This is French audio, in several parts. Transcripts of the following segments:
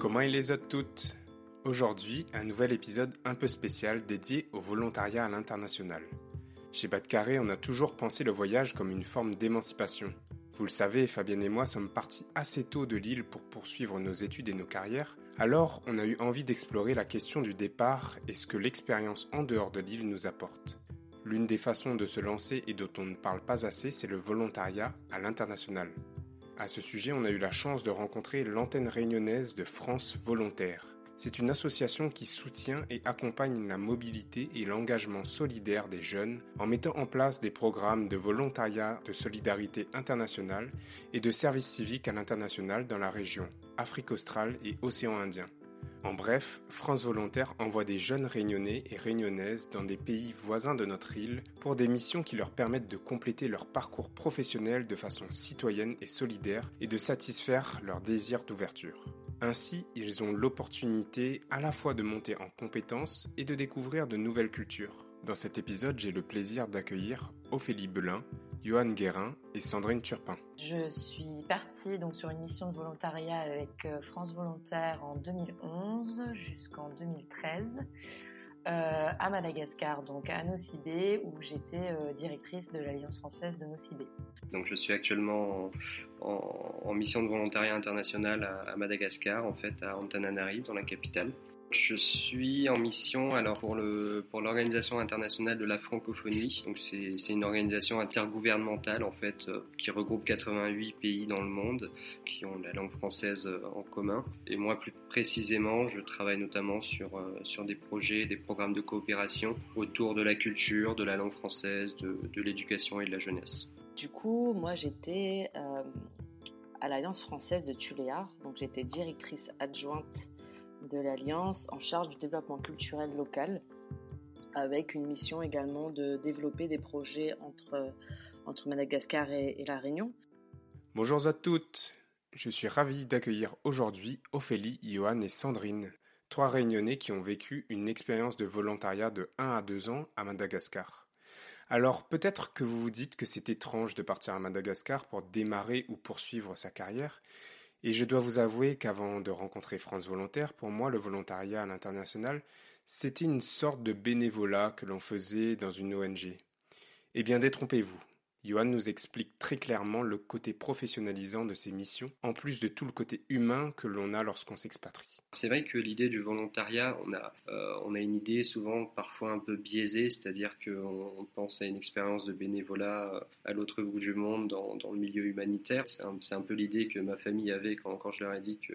Comment il les a toutes? Aujourd'hui, un nouvel épisode un peu spécial dédié au volontariat à l'international. Chez Carré, on a toujours pensé le voyage comme une forme d'émancipation. Vous le savez, Fabienne et moi sommes partis assez tôt de l'île pour poursuivre nos études et nos carrières, alors on a eu envie d'explorer la question du départ et ce que l'expérience en dehors de l'île nous apporte. L'une des façons de se lancer et dont on ne parle pas assez, c'est le volontariat à l'international. À ce sujet, on a eu la chance de rencontrer l'antenne réunionnaise de France Volontaire. C'est une association qui soutient et accompagne la mobilité et l'engagement solidaire des jeunes en mettant en place des programmes de volontariat de solidarité internationale et de service civique à l'international dans la région, Afrique australe et Océan Indien. En bref, France Volontaire envoie des jeunes réunionnais et réunionnaises dans des pays voisins de notre île pour des missions qui leur permettent de compléter leur parcours professionnel de façon citoyenne et solidaire et de satisfaire leur désir d'ouverture. Ainsi, ils ont l'opportunité à la fois de monter en compétences et de découvrir de nouvelles cultures. Dans cet épisode, j'ai le plaisir d'accueillir Ophélie Belin, Johan Guérin et Sandrine Turpin. Je suis partie donc sur une mission de volontariat avec euh, France Volontaire en 2011 jusqu'en 2013 euh, à Madagascar, donc à Nocibé, où j'étais euh, directrice de l'Alliance française de Nocibé. Donc je suis actuellement en, en, mission de volontariat international à, à, Madagascar, en fait à Antananarive, dans la capitale. Je suis en mission alors pour le pour l'organisation internationale de la francophonie. Donc c'est une organisation intergouvernementale en fait euh, qui regroupe 88 pays dans le monde qui ont la langue française euh, en commun. Et moi plus précisément, je travaille notamment sur euh, sur des projets, des programmes de coopération autour de la culture, de la langue française, de, de l'éducation et de la jeunesse. Du coup, moi j'étais à l'Alliance française de Tuléar, donc j'étais directrice adjointe de l'Alliance en charge du développement culturel local, avec une mission également de développer des projets entre, Madagascar et, et La Réunion. Bonjour à toutes, je suis ravi d'accueillir aujourd'hui Ophélie, Johan et Sandrine, trois réunionnais qui ont vécu une expérience de volontariat de 1 à 2 ans à Madagascar. Alors peut-être que vous vous dites que c'est étrange de partir à Madagascar pour démarrer ou poursuivre sa carrière, et je dois vous avouer qu'avant de rencontrer France Volontaire, pour moi, le volontariat à l'international, c'était une sorte de bénévolat que l'on faisait dans une ONG. Eh bien, détrompez-vous. Johan nous explique très clairement le côté professionnalisant de ces missions, en plus de tout le côté humain que l'on a lorsqu'on s'expatrie. C'est vrai que l'idée du volontariat, on a, euh, on a une idée souvent parfois un peu biaisée, c'est-à-dire qu'on on pense à une expérience de bénévolat euh, à l'autre bout du monde, dans, le milieu humanitaire. C'est un, peu l'idée que ma famille avait quand, je leur ai dit que,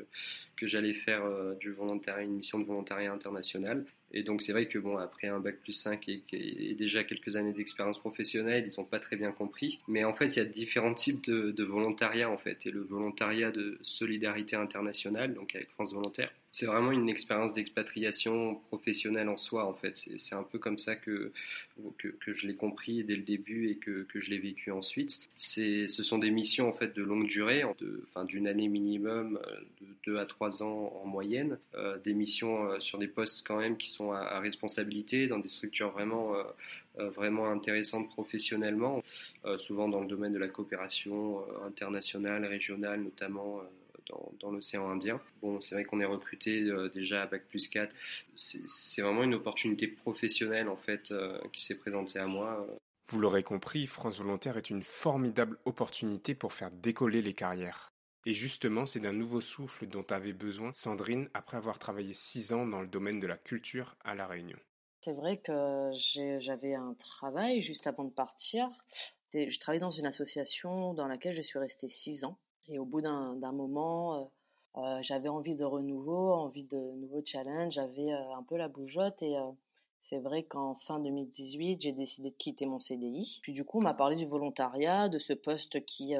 que j'allais faire euh, du volontariat, une mission de volontariat international. Et donc c'est vrai que bon, après un bac plus 5 et, déjà quelques années d'expérience professionnelle, ils n'ont pas très bien compris. Mais en fait, il y a différents types de, de volontariat en fait. Et le volontariat de solidarité internationale, donc avec France Volontaire, c'est vraiment une expérience d'expatriation professionnelle en soi en fait. C'est un peu comme ça que, que, je l'ai compris dès le début et que, que je l'ai vécu ensuite. Ce sont des missions en fait de longue durée, enfin, d'une année minimum, de 2 à 3 ans en moyenne. Euh, des missions euh, sur des postes quand même qui sont à, responsabilité, dans des structures vraiment, euh, vraiment intéressantes professionnellement, euh, souvent dans le domaine de la coopération euh, internationale, régionale notamment dans, dans l'océan Indien. Bon, c'est vrai qu'on est recruté euh, déjà à Bac plus 4. C'est vraiment une opportunité professionnelle en fait euh, qui s'est présentée à moi. Vous l'aurez compris, France Volontaire est une formidable opportunité pour faire décoller les carrières. Et justement, c'est d'un nouveau souffle dont avait besoin Sandrine après avoir travaillé six ans dans le domaine de la culture à La Réunion. C'est vrai que j'avais un travail juste avant de partir. Je travaillais dans une association dans laquelle je suis restée six ans. Et au bout d'un moment, euh, euh, j'avais envie de renouveau, envie de nouveaux challenges, j'avais euh, un peu la bougeotte et c'est vrai qu'en fin 2018, j'ai décidé de quitter mon CDI. Puis du coup, on m'a parlé du volontariat, de ce poste qui,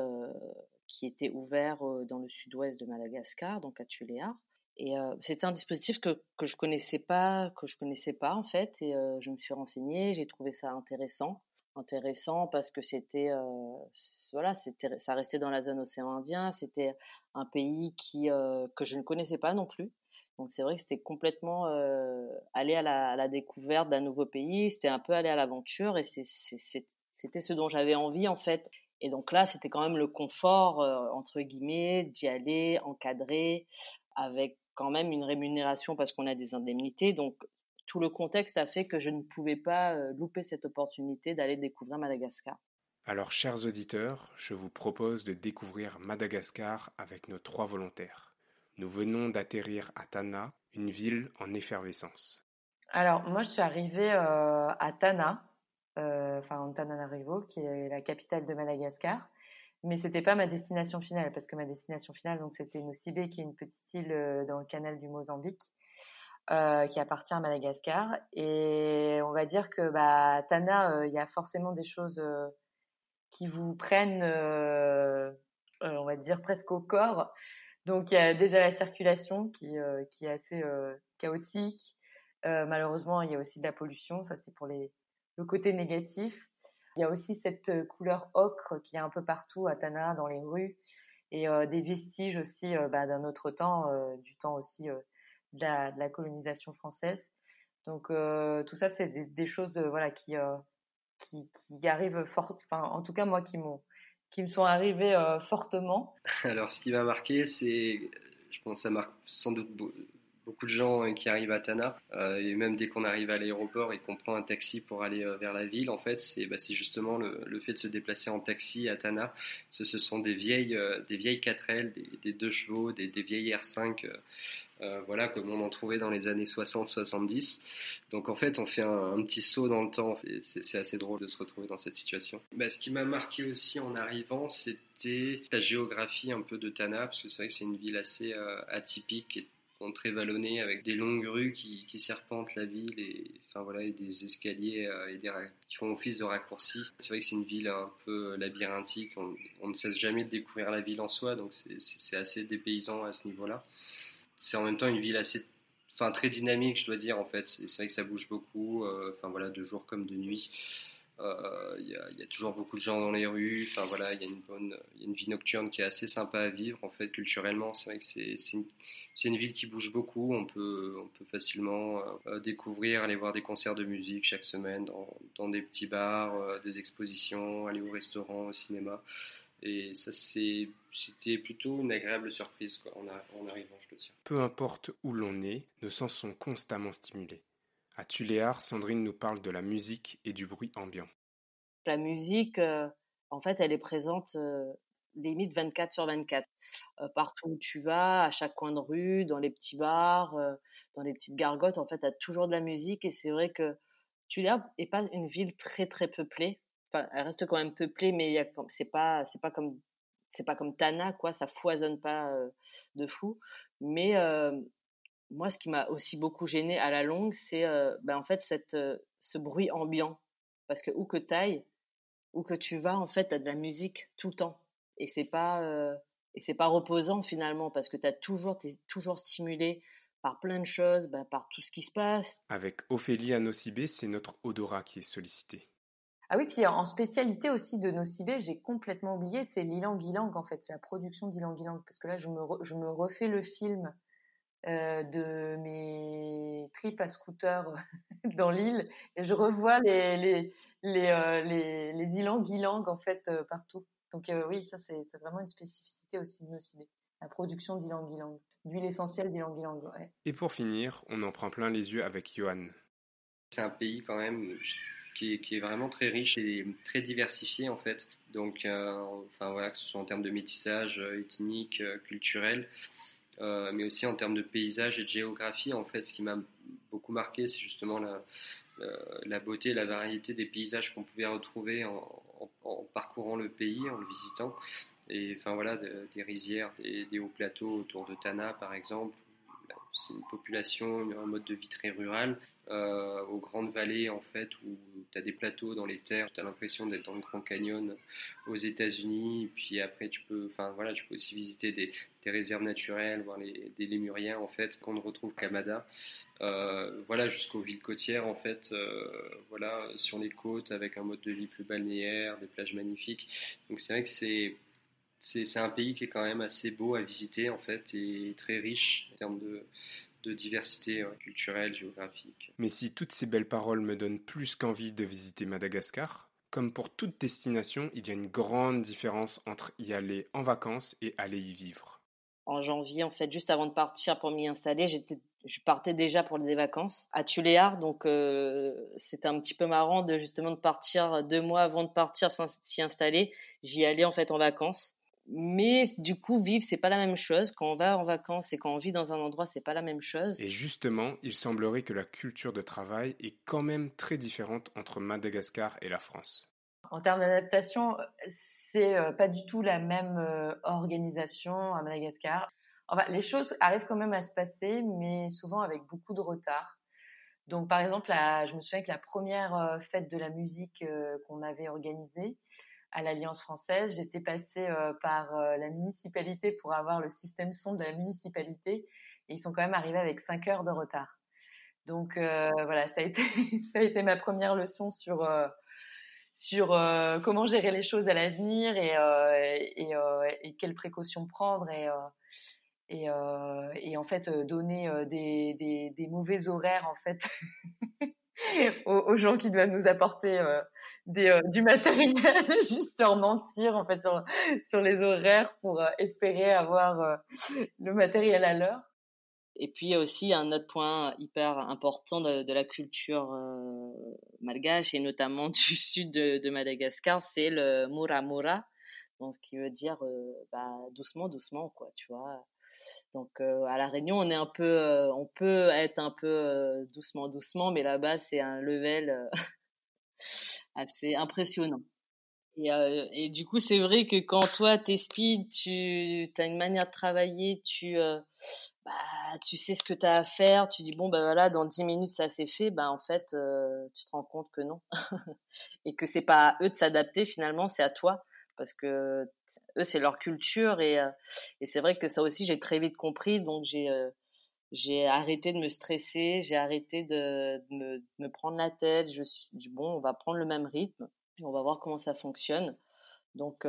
qui était ouvert dans le sud-ouest de Madagascar, donc à Tuléar. Et c'était un dispositif que, que je connaissais pas, que je connaissais pas en fait. Et je me suis renseignée, j'ai trouvé ça intéressant, intéressant parce que c'était, voilà, c'était, ça restait dans la zone océan Indien. C'était un pays qui que je ne connaissais pas non plus. Donc c'est vrai que c'était complètement aller à la, à la, découverte d'un nouveau pays. C'était un peu aller à l'aventure et c'était ce dont j'avais envie en fait. Et donc là, c'était quand même le confort, entre guillemets, d'y aller, encadré, avec quand même une rémunération parce qu'on a des indemnités. Donc, tout le contexte a fait que je ne pouvais pas euh, louper cette opportunité d'aller découvrir Madagascar. Alors, chers auditeurs, je vous propose de découvrir Madagascar avec nos trois volontaires. Nous venons d'atterrir à Tana, une ville en effervescence. Alors, moi, je suis arrivée euh, à Tana, euh, enfin, Antananarivo, qui est la capitale de Madagascar mais c'était pas ma destination finale parce que ma destination finale donc c'était Nocibé qui est une petite île euh, dans le canal du Mozambique euh, qui appartient à Madagascar. Et on va dire que bah Tana euh, il y a forcément des choses qui vous prennent on va dire presque au corps. Donc il y a déjà la circulation qui qui est assez chaotique. Malheureusement il y a aussi de la pollution. Ça c'est pour les le côté négatif. Il y a aussi cette couleur ocre qui est un peu partout à Tana, dans les rues, et des vestiges aussi bah, d'un autre temps, du temps aussi de la, colonisation française. Donc tout ça, c'est des, choses voilà qui, qui, qui arrivent fort, enfin en tout cas moi qui m'ont qui me sont arrivées fortement. Alors ce qui m'a marqué, c'est, je pense, que ça marque sans doute beaucoup de gens euh, qui arrivent à Tana, euh, et même dès qu'on arrive à l'aéroport et qu'on prend un taxi pour aller euh, vers la ville, en fait, c'est bah, justement le, fait de se déplacer en taxi à Tana. Ce, ce sont des vieilles, des vieilles 4L, des, deux chevaux, des, vieilles R5. Voilà, comme on en trouvait dans les années 60-70. Donc en fait, on fait un, petit saut dans le temps. C'est assez drôle de se retrouver dans cette situation. Bah, ce qui m'a marqué aussi en arrivant, c'était la géographie un peu de Tana, parce que c'est vrai que c'est une ville assez atypique et très vallonnée avec des longues rues qui, serpentent la ville et, enfin, voilà, des escaliers euh, et des, qui font office de raccourcis. C'est vrai que c'est une ville un peu labyrinthique, on, ne cesse jamais de découvrir la ville en soi, donc c'est assez dépaysant à ce niveau-là. C'est en même temps une ville assez enfin très dynamique, je dois dire en fait. C'est vrai que ça bouge beaucoup, euh, enfin voilà, de jour comme de nuit. Euh, il y, a toujours beaucoup de gens dans les rues. Enfin voilà, il y a une bonne, y a une vie nocturne qui est assez sympa à vivre. En fait, culturellement, c'est vrai que c'est une, une, ville qui bouge beaucoup. On peut, on peut facilement euh, découvrir, aller voir des concerts de musique chaque semaine dans, des petits bars, des expositions, aller au restaurant, au cinéma. Et ça, c'était plutôt une agréable surprise quoi, en, en arrivant, je dois dire. Peu importe où l'on est, nos sens sont constamment stimulés. À Tuléar, Sandrine nous parle de la musique et du bruit ambiant. La musique, euh, en fait, elle est présente euh, limite 24 sur 24. Euh, partout où tu vas, à chaque coin de rue, dans les petits bars, dans les petites gargotes, en fait, tu as toujours de la musique. Et c'est vrai que Tuléar n'est pas une ville très, très peuplée. Elle reste quand même peuplée, mais c'est pas, pas comme Tana, quoi, ça foisonne pas de fou. Mais moi, ce qui m'a aussi beaucoup gêné à la longue, c'est ben, en fait ce bruit ambiant. Parce que où que tu ailles, où que tu vas, en fait, tu as de la musique tout le temps. Et c'est pas, et c'est pas reposant finalement, parce que tu toujours, es toujours stimulé par plein de choses, ben, par tout ce qui se passe. Avec Ophélie à Nocibé, c'est notre odorat qui est sollicité. Ah oui, puis en spécialité aussi de Nocibé, j'ai complètement oublié, c'est l'ilang ilang en fait, c'est la production d'ilang ilang. Parce que là, je me, je me refais le film euh, de mes tripes à scooter dans l'île et je revois les les les euh, les, les ilang ilang en fait euh, partout. Donc oui, ça c'est vraiment une spécificité aussi de Nocibé. La production d'ilang ilang, d'huile essentielle d'ilang ilang. Ouais. Et pour finir, on en prend plein les yeux avec Johan. C'est un pays quand même qui est, vraiment très riche et très diversifié en fait. Donc, enfin voilà, que ce soit en termes de métissage ethnique, culturel, euh, mais aussi en termes de paysage et de géographie. En fait, ce qui m'a beaucoup marqué, c'est justement la, la beauté, la variété des paysages qu'on pouvait retrouver en, parcourant le pays, en le visitant. Et enfin voilà, des rizières, des, hauts plateaux autour de Tana, par exemple. C'est une population, un mode de vie très rural, euh, aux grandes vallées en fait où tu as des plateaux dans les terres, tu as l'impression d'être dans le Grand Canyon aux États-Unis, puis après tu peux, voilà, tu peux aussi visiter des, des réserves naturelles, voir les, des lémuriens en fait qu'on ne retrouve qu'à Mada. Euh, voilà, jusqu'aux villes côtières en fait, euh, voilà, sur les côtes avec un mode de vie plus balnéaire, des plages magnifiques. Donc c'est vrai que c'est c'est un pays qui est quand même assez beau à visiter en fait et très riche en termes de, de diversité culturelle, géographique. Mais si toutes ces belles paroles me donnent plus qu'envie de visiter Madagascar, comme pour toute destination, il y a une grande différence entre y aller en vacances et aller y vivre. En janvier, en fait, juste avant de partir pour m'y installer, j'étais je partais déjà pour des vacances à Tuléar, donc euh, c'était un petit peu marrant de justement de partir deux mois avant de partir s'y installer. J'y allais en fait en vacances mais du coup, vivre, c'est pas la même chose. Quand on va en vacances et quand on vit dans un endroit, c'est pas la même chose. Et justement, il semblerait que la culture de travail est quand même très différente entre Madagascar et la France. En termes d'adaptation, c'est euh, pas du tout la même euh, organisation à Madagascar. Enfin, les choses arrivent quand même à se passer, mais souvent avec beaucoup de retard. Donc, par exemple, je me souviens que la première euh, fête de la musique qu'on avait organisée, à l'Alliance française. J'étais passée euh, par euh, la municipalité pour avoir le système son de la municipalité et ils sont quand même arrivés avec 5 heures de retard. Donc euh, voilà, ça a été ma première leçon sur comment gérer les choses à l'avenir et, quelles précautions prendre et en fait donner des, des mauvais horaires en fait aux, gens qui doivent nous apporter euh, euh, du matériel, juste leur mentir en fait sur, les horaires pour euh, espérer avoir le matériel à l'heure. Et puis il y a aussi un autre point hyper important de, la culture malgache et notamment du sud de, de Madagascar, c'est le muramura, donc ce qui veut dire bah, doucement, doucement quoi, tu vois? Donc à la Réunion, on est un peu, on peut être un peu doucement, doucement, mais là-bas c'est un level assez impressionnant. Et, et, du coup, c'est vrai que quand toi t'es speed, tu as une manière de travailler, tu bah, tu sais ce que tu as à faire, tu dis bon ben voilà, dans 10 minutes ça s'est fait, ben en fait tu te rends compte que non et que c'est pas à eux de s'adapter finalement, c'est à toi parce que eux c'est leur culture et, c'est vrai que ça aussi j'ai très vite compris donc j'ai j'ai arrêté de me stresser j'ai arrêté de, me, prendre la tête je suis bon on va prendre le même rythme et on va voir comment ça fonctionne. Donc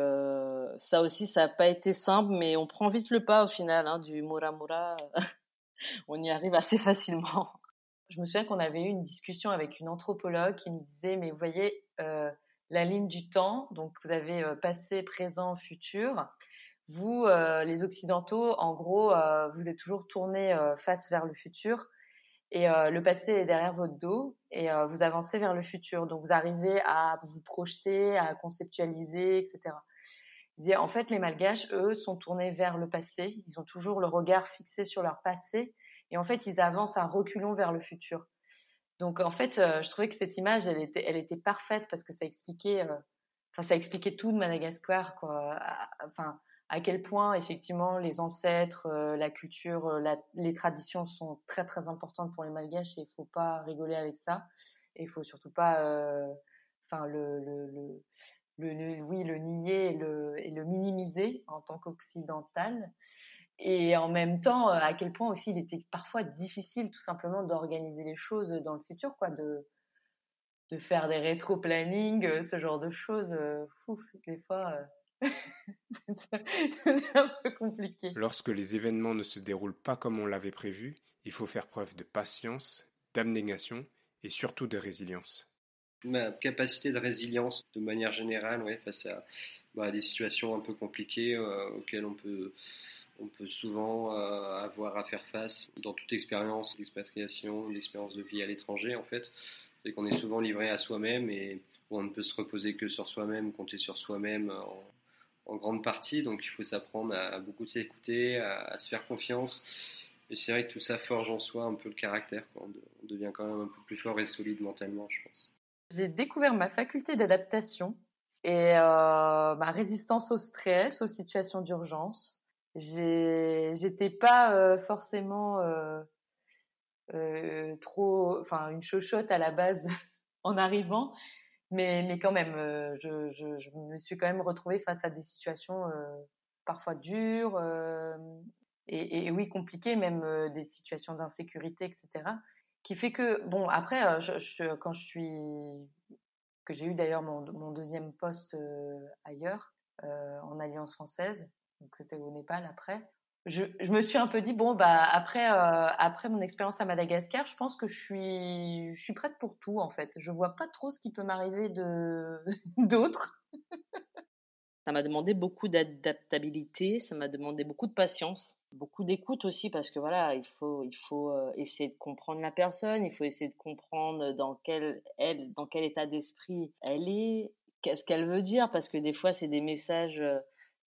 ça aussi ça n'a pas été simple mais on prend vite le pas au final hein, du muramura on y arrive assez facilement. Je me souviens qu'on avait eu une discussion avec une anthropologue qui nous disait mais vous voyez la ligne du temps. Donc, vous avez euh, passé, présent, futur. Vous, euh, les Occidentaux, en gros, euh, vous êtes toujours tourné face vers le futur et le passé est derrière votre dos et vous avancez vers le futur. Donc, vous arrivez à vous projeter, à conceptualiser, etc. en fait, les Malgaches, eux, sont tournés vers le passé. Ils ont toujours le regard fixé sur leur passé et en fait, ils avancent à reculons vers le futur. Donc en fait, euh, je trouvais que cette image, elle était, elle était parfaite parce que ça expliquait, euh, enfin ça expliquait tout de Madagascar, quoi. Enfin à quel point effectivement les ancêtres, euh, la culture, les traditions sont très très importantes pour les Malgaches et il faut pas rigoler avec ça. Et il faut surtout pas, enfin le, le, le, oui le nier et le, et le minimiser en tant qu'occidental et en même temps euh, à quel point aussi il était parfois difficile tout simplement d'organiser les choses dans le futur quoi de de faire des rétro-planning euh, ce genre de choses euh, des fois c'est un peu compliqué. Lorsque les événements ne se déroulent pas comme on l'avait prévu il faut faire preuve de patience d'abnégation et surtout de résilience. Ma capacité de résilience de manière générale ouais, face à bah, des situations un peu compliquées auxquelles on peut on peut souvent euh, avoir à faire face dans toute expérience d'expatriation, d'expérience de vie à l'étranger en fait. C'est qu'on est souvent livré à soi-même et on ne peut se reposer que sur soi-même, compter sur soi-même en, grande partie. Donc il faut s'apprendre à, beaucoup s'écouter, à, se faire confiance. Et c'est vrai que tout ça forge en soi un peu le caractère. On, devient quand même un peu plus fort et solide mentalement, je pense. J'ai découvert ma faculté d'adaptation et euh, ma résistance au stress, aux situations d'urgence j'étais pas euh, forcément euh, trop, enfin une chochotte à la base en arrivant, mais mais quand même, je, je, je, me suis quand même retrouvée face à des situations parfois dures et, et, oui compliquées, même des situations d'insécurité, etc. Qui fait que bon après, je, quand je suis que j'ai eu d'ailleurs mon, mon, deuxième poste ailleurs en Alliance française, donc c'était au Népal après je, je, me suis un peu dit bon bah après euh, après mon expérience à Madagascar, je pense que je suis je suis prête pour tout en fait. Je vois pas trop ce qui peut m'arriver de d'autres. ça m'a demandé beaucoup d'adaptabilité, ça m'a demandé beaucoup de patience, beaucoup d'écoute aussi parce que voilà, il faut il faut euh, essayer de comprendre la personne, il faut essayer de comprendre dans quel elle dans quel état d'esprit elle est, qu'est-ce qu'elle veut dire parce que des fois c'est des messages euh,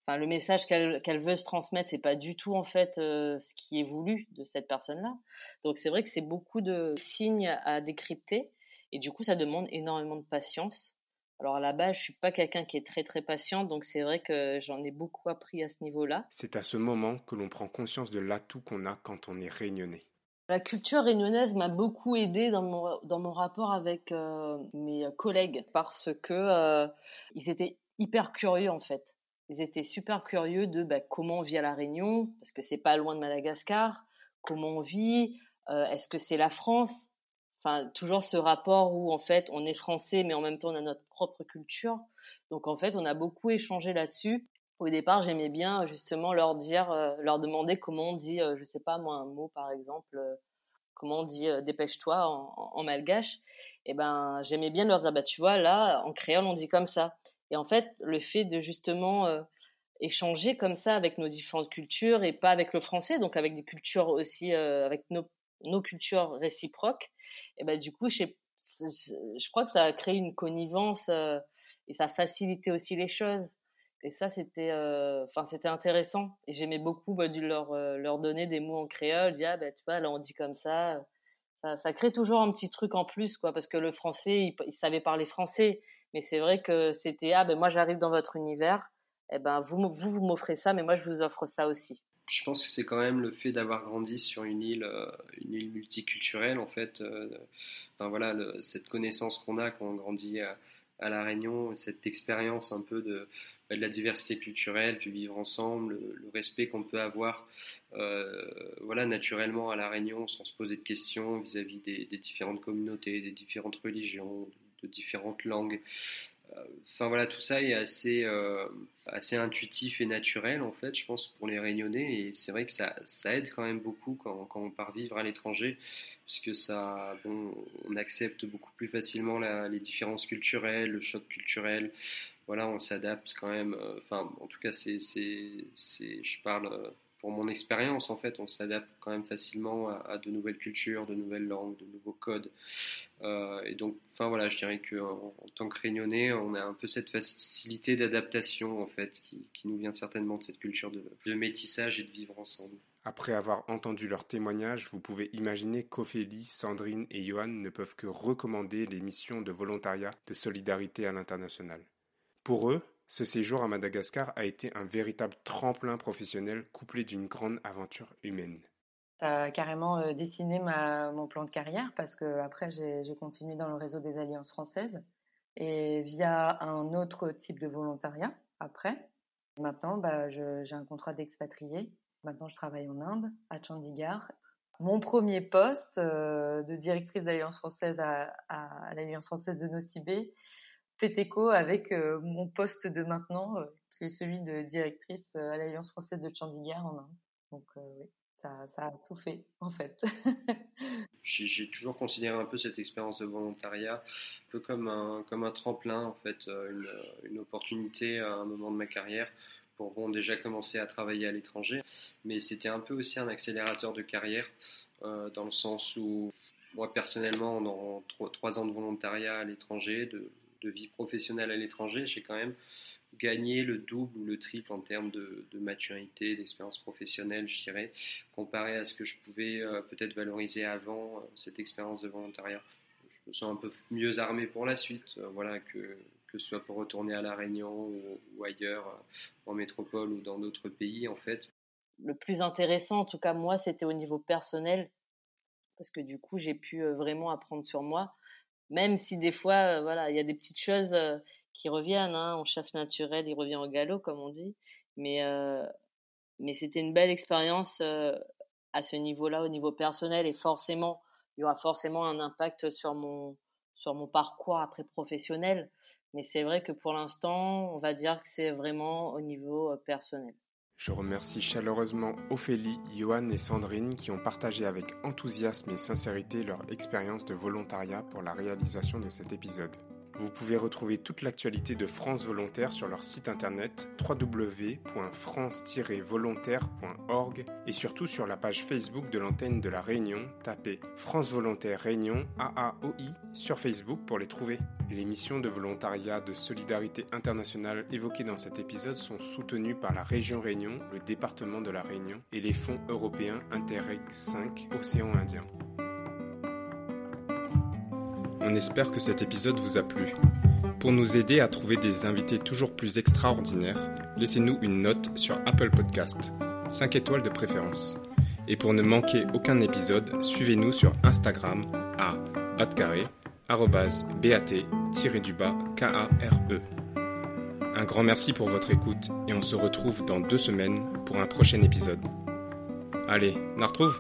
enfin le message qu'elle veut se transmettre c'est pas du tout en fait euh, ce qui est voulu de cette personne là donc c'est vrai que c'est beaucoup de signes à décrypter. Et du coup ça demande énormément de patience. Alors à la base je suis pas quelqu'un qui est très très patient. Donc c'est vrai que j'en ai beaucoup appris à ce niveau là c'est à ce moment que l'on prend conscience de l'atout qu'on a quand on est réunionnais. La culture réunionnaise m'a beaucoup aidé dans mon, dans mon rapport avec euh, mes collègues. Parce que euh, ils étaient hyper curieux en fait ils étaient super curieux de bah, comment on vit à La Réunion, parce que c'est pas loin de Madagascar, comment on vit, euh, est-ce que c'est la France? Enfin, toujours ce rapport où en fait on est français, mais en même temps on a notre propre culture. Donc en fait, on a beaucoup échangé là-dessus. Au départ, j'aimais bien justement leur dire, euh, leur demander comment on dit, euh, je sais pas moi, un mot par exemple, comment on dit dépêche-toi en, en, malgache. Et ben, j'aimais bien leur dire, bah tu vois, là, en créole, on dit comme ça. Et en fait, le fait de justement euh, échanger comme ça avec nos différentes cultures et pas avec le français, donc avec des cultures aussi, euh, avec nos, nos, cultures réciproques, et ben du coup, je, je, crois que ça a créé une connivence euh, et ça a facilité aussi les choses. Et ça, c'était, enfin, intéressant. Et j'aimais beaucoup bah, leur, leur donner des mots en créole, dire, ah, ben, tu vois, là, on dit comme ça. ça. ça. crée toujours un petit truc en plus, quoi, parce que le français, il, il savait parler français. Mais c'est vrai que c'était ah ben moi j'arrive dans votre univers, et eh ben vous vous, vous m'offrez ça, mais moi je vous offre ça aussi. Je pense que c'est quand même le fait d'avoir grandi sur une île, euh, une île multiculturelle en fait. Euh, voilà, cette connaissance qu'on a quand on grandit à, la Réunion, cette expérience un peu de, bah, de, la diversité culturelle, du vivre ensemble, le, respect qu'on peut avoir, euh, voilà, naturellement à la Réunion, sans se poser de questions vis-à-vis des, différentes communautés, des différentes religions, différentes langues. Euh, enfin voilà, tout ça est assez, euh, assez intuitif et naturel en fait, je pense, pour les Réunionnais. Et c'est vrai que ça, ça, aide quand même beaucoup quand, quand on part vivre à l'étranger, puisque ça, bon, on accepte beaucoup plus facilement les différences culturelles, le choc culturel. Voilà, on s'adapte quand même. Euh, enfin, en tout cas, c'est, je parle mon expérience, en fait, on s'adapte quand même facilement à, de nouvelles cultures, de nouvelles langues, de nouveaux codes. Euh, et donc, enfin voilà, je dirais qu'en en, tant que réunionnais, on a un peu cette facilité d'adaptation, en fait, qui, nous vient certainement de cette culture de, de, métissage et de vivre ensemble. Après avoir entendu leurs témoignages, vous pouvez imaginer qu'Ophélie, Sandrine et Johan ne peuvent que recommander les missions de volontariat de solidarité à l'international. Pour eux, ce séjour à Madagascar a été un véritable tremplin professionnel couplé d'une grande aventure humaine. Ça a carrément euh, dessiné mon plan de carrière parce que après j'ai continué dans le réseau des alliances françaises et via un autre type de volontariat après. Maintenant, bah, j'ai un contrat d'expatrié. Maintenant, je travaille en Inde, à Chandigarh. Mon premier poste euh, de directrice d'Alliance française à, à l'Alliance française de Nocibé, fait écho avec euh, mon poste de maintenant, euh, qui est celui de directrice euh, à l'Alliance française de Chandigarh en Inde. Donc oui, ça, a tout fait en fait. J'ai toujours considéré un peu cette expérience de volontariat un peu comme un, comme un tremplin, en fait, une, une opportunité à un moment de ma carrière pour bon, déjà commencer à travailler à l'étranger. Mais c'était un peu aussi un accélérateur de carrière, dans le sens où moi personnellement, dans trois ans de volontariat à l'étranger, de de vie professionnelle à l'étranger, j'ai quand même gagné le double ou le triple en termes de, maturité, d'expérience professionnelle, je dirais, comparé à ce que je pouvais euh, peut-être valoriser avant euh, cette expérience de volontariat. Je me sens un peu mieux armé pour la suite, euh, voilà, que, que ce soit pour retourner à La Réunion ou, ailleurs, en métropole ou dans d'autres pays, en fait. Le plus intéressant, en tout cas moi, c'était au niveau personnel, parce que du coup, j'ai pu vraiment apprendre sur moi, même si des fois, voilà, il y a des petites choses qui reviennent. Hein, on chasse naturel, il revient au galop, comme on dit. Mais, mais c'était une belle expérience à ce niveau-là, au niveau personnel, et forcément, il y aura forcément un impact sur mon, sur mon parcours après professionnel. Mais c'est vrai que pour l'instant, on va dire que c'est vraiment au niveau personnel. Je remercie chaleureusement Ophélie, Johan et Sandrine qui ont partagé avec enthousiasme et sincérité leur expérience de volontariat pour la réalisation de cet épisode. Vous pouvez retrouver toute l'actualité de France Volontaire sur leur site internet www.france-volontaire.org et surtout sur la page Facebook de l'antenne de la Réunion. Tapez France Volontaire Réunion AAOI sur Facebook pour les trouver. Les missions de volontariat de solidarité internationale évoquées dans cet épisode sont soutenues par la région Réunion, le département de la Réunion et les fonds européens Interreg 5 Océan Indien. On espère que cet épisode vous a plu. Pour nous aider à trouver des invités toujours plus extraordinaires, laissez-nous une note sur Apple Podcast, 5 étoiles de préférence. Et pour ne manquer aucun épisode, suivez-nous sur Instagram à batcarré, bat-du-bas K-A-R-E. Un grand merci pour votre écoute et on se retrouve dans deux semaines pour un prochain épisode. Allez, on retrouve?